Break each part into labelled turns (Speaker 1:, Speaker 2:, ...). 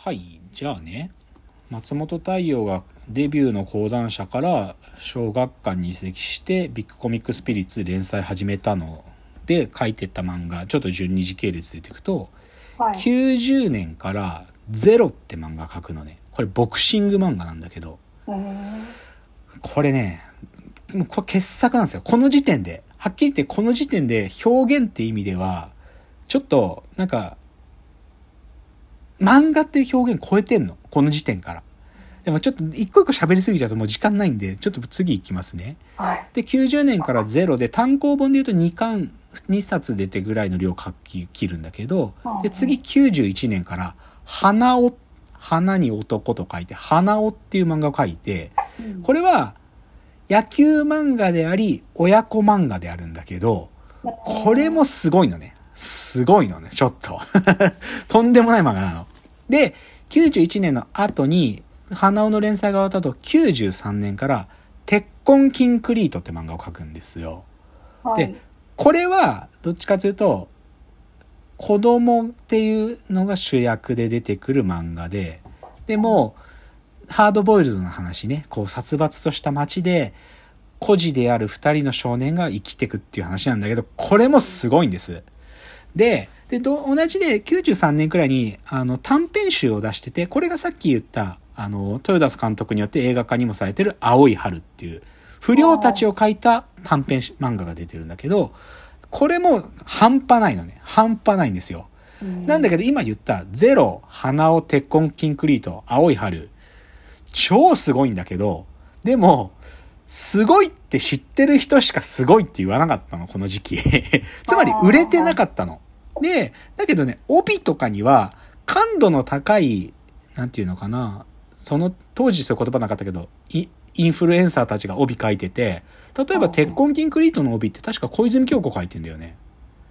Speaker 1: はい、じゃあね、松本太陽がデビューの講談社から小学館に移籍してビッグコミックスピリッツ連載始めたので書いてった漫画、ちょっと順二時系列でいくと、
Speaker 2: はい。
Speaker 1: 90年からゼロって漫画書くのね。これボクシング漫画なんだけど、これね、もうこれ傑作なんですよ。この時点で。はっきり言ってこの時点で表現って意味では、ちょっと、なんか、漫画っていう表現超えてんの？この時点から。でもちょっと一個一個喋りすぎちゃうともう時間ないんで、ちょっと次行きますね。
Speaker 2: はい。
Speaker 1: で、90年からゼロで単行本で言うと2巻、2冊出てぐらいの量書き切るんだけど、で、次91年から、花尾、花に男と書いて、花尾っていう漫画を書いて、
Speaker 2: うん
Speaker 1: これは野球漫画であり、親子漫画であるんだけど、これもすごいのね。すごいのね、ちょっと。とんでもない漫画なの。で、91年の後に、花尾の連載が終わった後、93年から、鉄痕キンクリートって漫画を描くんですよ。
Speaker 2: はい
Speaker 1: でこれは、どっちかというと、子供っていうのが主役で出てくる漫画で、でも、ハードボイルドな話ね、こう殺伐とした街で、孤児である二人の少年が生きてくっていう話なんだけど、これもすごいんです。で、で、ど同じで93年くらいに、あの、短編集を出してて、これがさっき言った、あの、豊田監督によって映画化にもされてる青い春っていう、不良たちを描いた短編漫画が出てるんだけど、これも半端ないのね。半端ないんですよ。なんだけど今言ったゼロ、花尾、鉄痕、キンクリート、青い春。超すごいんだけど、でも、すごいって知ってる人しかすごいって言わなかったの、この時期。つまり売れてなかったの。で、だけどね、帯とかには感度の高い、なんていうのかな、その当時そういう言葉なかったけど、イインフルエンサーたちが帯書いてて、例えば鉄痕キンクリートの帯って確か小泉京子書いてんだよね。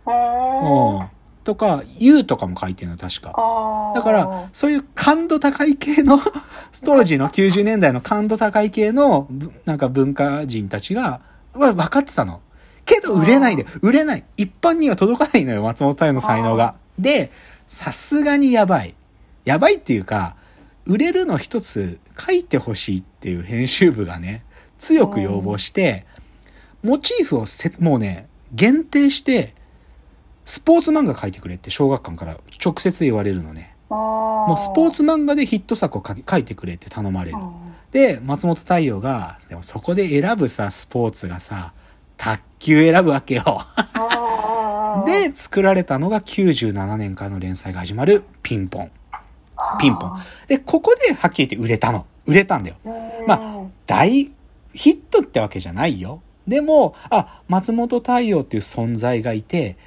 Speaker 2: へー
Speaker 1: うん。とか、U とかも書いてるの、確か。だから、そういう感度高い系の、当時の90年代の感度高い系の、ぶなんか文化人たちが、は分かってたの。けど売れないで、売れない。一般には届かないのよ、松本太陽の才能が。で、さすがにやばい。やばいっていうか、売れるの一つ書いてほしいっていう編集部がね、強く要望して、モチーフをせ、もうね、限定して、スポーツ漫画書いてくれって小学館から直接言われるのね。も
Speaker 2: も
Speaker 1: うスポーツ漫画でヒット作を書いてくれって頼まれる。で、松本太陽が、でもそこで選ぶさ、スポーツがさ、卓球選ぶわけよ。で、作られたのが97年からの連載が始まるピンポン。ピンポン。で、ここではっきり言って売れたの。売れたんだよ。まあ大ヒットってわけじゃないよ。でも、あ、松本太陽っていう存在がいて、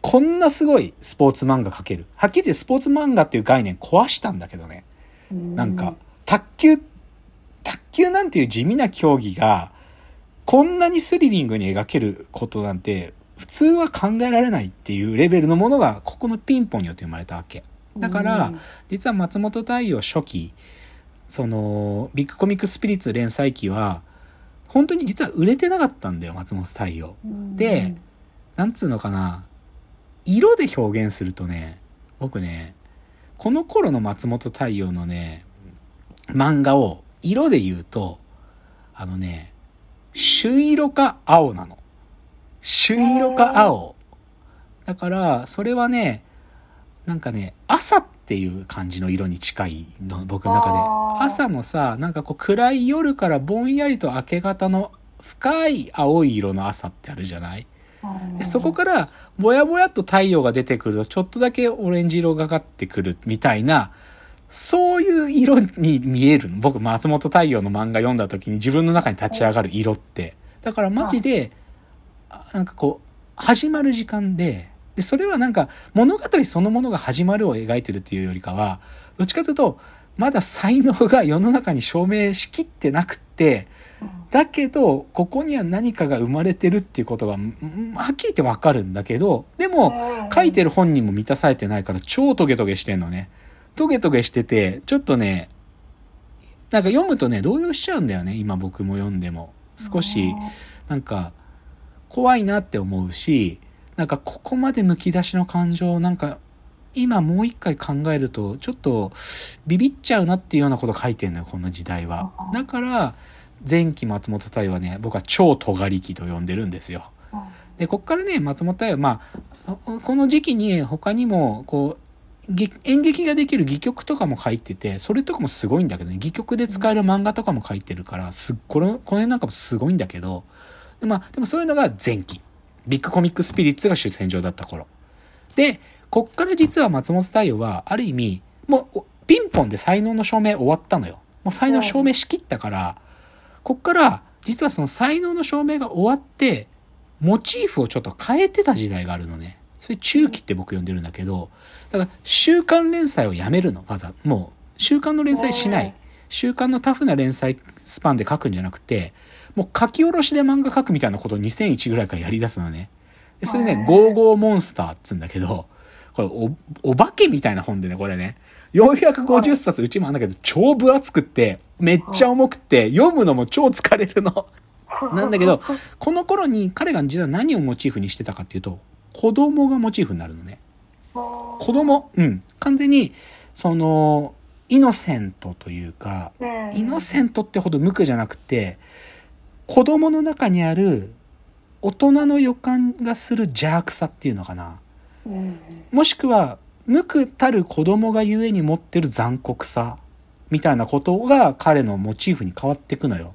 Speaker 1: こんなすごいスポーツ漫画描ける。はっきり言ってスポーツ漫画っていう概念壊したんだけどね。なんか、卓球、卓球なんていう地味な競技が、こんなにスリリングに描けることなんて、普通は考えられないっていうレベルのものが、ここのピンポンによって生まれたわけ。だから、実は松本太陽初期、その、ビッグコミックスピリッツ連載期は、本当に実は売れてなかったんだよ、松本太陽。で、なんつうのかな、色で表現するとね、僕ね、この頃の松本太陽のね、漫画を色で言うと、あのね、朱色か青なの。朱色か青。だから、それはね、なんかね、朝っていう感じの色に近いの、僕の中で。朝のさ、なんかこう暗い夜からぼんやりと明け方の深い青い色の朝ってあるじゃない？でそこからぼやぼやっと太陽が出てくるとちょっとだけオレンジ色がかってくるみたいな、そういう色に見えるの？僕、松本太陽の漫画読んだ時に自分の中に立ち上がる色って。だからマジで、あなんかこう、始まる時間で、で、それはなんか物語そのものが始まるを描いてるっていうよりかは、どっちかというと、まだ才能が世の中に証明しきってなくって、だけど、ここには何かが生まれてるっていうことが、んはっきり言ってわかるんだけど、でも、書いてる本人も満たされてないから超トゲトゲしてんのね。トゲトゲしてて、ちょっとね、なんか読むとね、動揺しちゃうんだよね。今僕も読んでも。少し、なんか、怖いなって思うし、なんかここまで剥き出しの感情をなんか、今もう一回考えると、ちょっとビビっちゃうなっていうようなこと書いてんのよ、この時代は。だから、前期松本太陽はね、僕は超尖り期と呼んでるんですよ。で、こっからね、松本太陽、まあ、この時期に他にも、こう、げ演劇ができる戯曲とかも書いてて、それとかもすごいんだけどね、戯曲で使える漫画とかも書いてるから、すっこの、この辺なんかもすごいんだけど、でまあ、でもそういうのが前期。ビッグコミックスピリッツが主戦場だった頃。で、こっから実は松本太陽は、ある意味、もう、ピンポンで才能の証明終わったのよ。もう才能証明しきったから、こっから、実はその才能の証明が終わって、モチーフをちょっと変えてた時代があるのね。それ中期って僕呼んでるんだけど、だから週刊連載をやめるの、わざ。もう、週刊の連載しない。週刊のタフな連載スパンで書くんじゃなくて、もう書き下ろしで漫画書くみたいなことを2001ぐらいからやり出すのね。で、それね、ゴーゴーモンスターっつうんだけど、これお、お化けみたいな本でね、これね。450冊うちもあんだけど、超分厚くって、めっちゃ重くって、読むのも超疲れるの。なんだけど、この頃に彼が実は何をモチーフにしてたかっていうと、子供がモチーフになるのね。子供、うん。完全に、その、イノセントというか、イノセントってほど無垢じゃなくて、子供の中にある大人の予感がする邪悪さっていうのかな。もしくは、無垢たる子供がゆえに持ってる残酷さみたいなことが彼のモチーフに変わっていくのよ。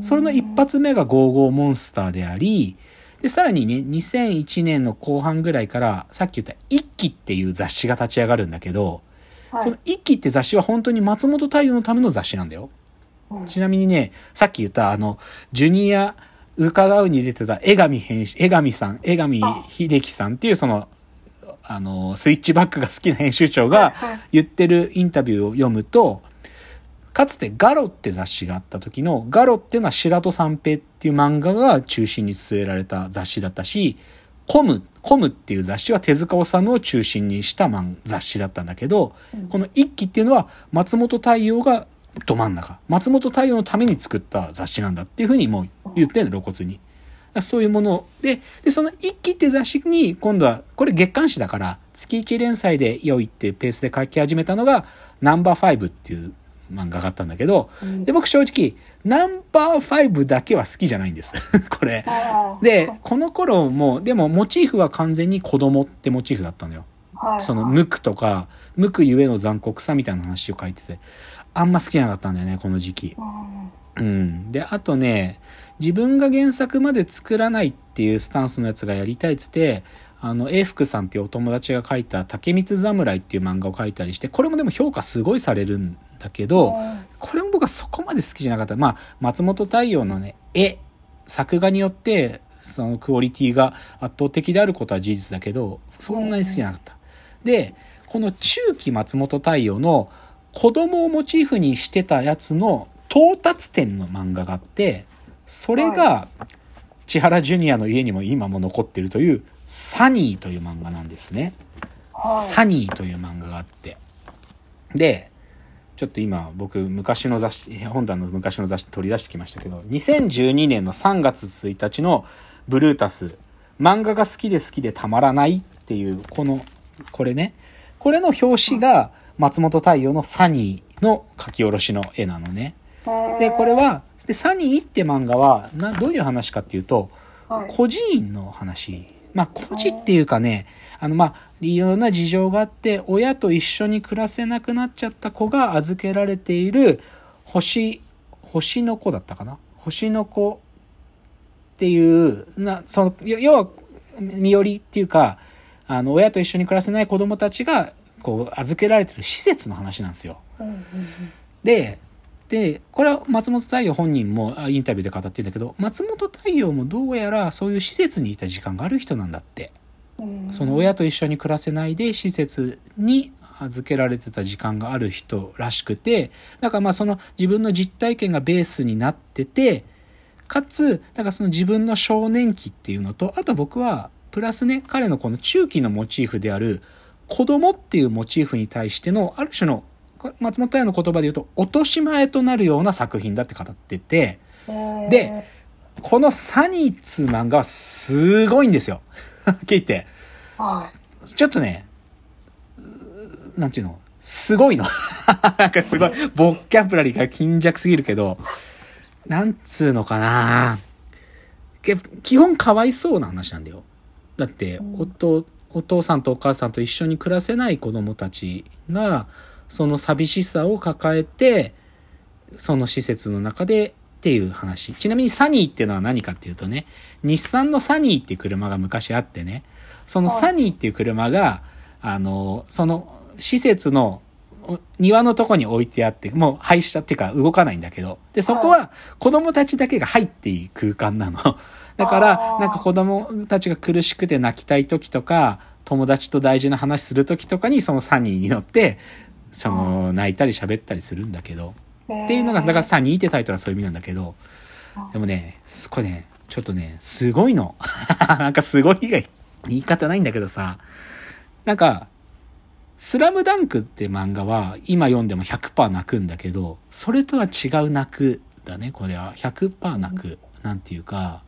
Speaker 1: それの一発目がゴーゴーモンスターであり、で、さらにね、2001年の後半ぐらいから、さっき言った一期っていう雑誌が立ち上がるんだけど、この一期って雑誌は本当に松本太陽のための雑誌なんだよ。ちなみにね、さっき言ったあの、ジュニア伺うに出てた江上編集、江上さん、江上秀樹さんっていうその、あの、スイッチバックが好きな編集長が言ってるインタビューを読むと、かつてガロって雑誌があった時の、ガロっていうのは白戸三平っていう漫画が中心に据えられた雑誌だったし、コム、コムっていう雑誌は手塚治虫を中心にした漫雑誌だったんだけど、この一期っていうのは松本太陽がど真ん中。松本太陽のために作った雑誌なんだっていうふうにもう言ってんの、露骨に。そういうもので、で、その一期って雑誌に今度は、これ月刊誌だから、月1連載で良いってペースで書き始めたのが、ナンバー5っていう漫画があったんだけど、で、僕正直、ナンバー5だけは好きじゃないんです。これ。で、この頃も、でもモチーフは完全に子供ってモチーフだったのよ。その無垢とか、無垢ゆえの残酷さみたいな話を書いてて、あんま好きじゃなかったんだよね、この時期。うん。で、あとね、自分が原作まで作らないっていうスタンスのやつがやりたいっつって、あの、英福さんっていうお友達が書いた竹光侍っていう漫画を書いたりして、これもでも評価すごいされるんだけど、これも僕はそこまで好きじゃなかった。まあ、松本太陽のね、絵、作画によって、そのクオリティが圧倒的であることは事実だけど、そんなに好きじゃなかった。で、この中期松本太陽の子供をモチーフにしてたやつの到達点の漫画があって、それが、千原ジュニアの家にも今も残ってるという、サニーという漫画なんですね。サニーという漫画があって。で、ちょっと今僕昔の雑誌、本棚の昔の雑誌取り出してきましたけど、2012年の3月1日のブルータス、漫画が好きで好きでたまらないっていう、この、これね、これの表紙が松本太陽のサニーの書き下ろしの絵なのね。で、これは、で、サニーって漫画は、な、どういう話かっていうと、孤児院の話。まあ、孤児っていうかね、あの、まあ、理由な事情があって、親と一緒に暮らせなくなっちゃった子が預けられている、星、星の子だったかな？星の子っていう、な、その、要は、身寄りっていうか、あの、親と一緒に暮らせない子供たちが、こう、預けられてる施設の話なんですよ。で、で、これは松本太陽本人もインタビューで語ってるんだけど、松本太陽もどうやらそういう施設にいた時間がある人なんだって。その親と一緒に暮らせないで施設に預けられてた時間がある人らしくて、だからまあその自分の実体験がベースになってて、かつ、だからその自分の少年期っていうのと、あと僕は、プラスね、彼のこの中期のモチーフである、子供っていうモチーフに対しての、ある種の、松本太陽の言葉で言うと、落とし前となるような作品だって語ってて、で、このサニーっつう漫画はすごいんですよ。はっきり言って。ちょっとね、なんていうの、すごいの。なんかすごい、ボッキャブラリーが貧弱すぎるけど、なんつうのかなけ基本かわいそうな話なんだよ。だって、お父さんとお母さんと一緒に暮らせない子供たちが、その寂しさを抱えて、その施設の中でっていう話。ちなみにサニーっていうのは何かっていうとね、日産のサニーっていう車が昔あってね、そのサニーっていう車が、あの、その施設のお庭のとこに置いてあって、もう廃車っていうか動かないんだけど、で、そこは子供たちだけが入っていい空間なの。だからなんか子供たちが苦しくて泣きたい時とか、友達と大事な話する時とかにそのサニーに乗って、その泣いたり喋ったりするんだけど、っていうのが、だからサニーってタイトルはそういう意味なんだけど、でもね、すこれね、ちょっとね、すごいの。なんかすごい以外、言い方ないんだけどさ、なんか、スラムダンクって漫画は今読んでも100%泣くんだけど、それとは違う泣くだね、これは。100%泣く。なんていうか、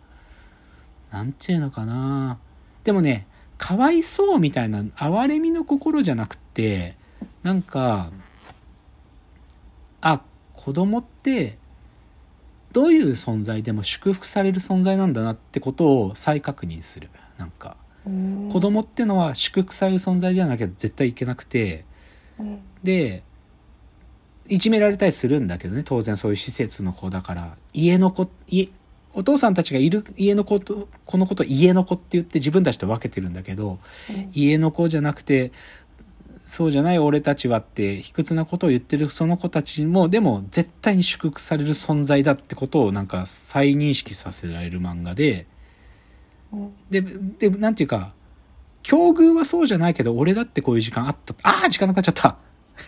Speaker 1: なんていうのかな。でもね、かわいそうみたいな哀れみの心じゃなくて、なんか、あ、子供って、どういう存在でも祝福される存在なんだなってことを再確認する。なんか、
Speaker 2: うん。
Speaker 1: 子供ってのは祝福される存在じゃなきゃ絶対いけなくて、
Speaker 2: うん。
Speaker 1: で、いじめられたりするんだけどね、当然そういう施設の子だから、家の子、家、お父さんたちがいる家の子と、この子と家の子って言って自分たちと分けてるんだけど、家の子じゃなくて、そうじゃない俺たちはって卑屈なことを言ってるその子たちも、でも絶対に祝福される存在だってことをなんか再認識させられる漫画で、
Speaker 2: うん
Speaker 1: で、で、なんていうか、境遇はそうじゃないけど、俺だってこういう時間あった。ああ時間なくなっちゃった。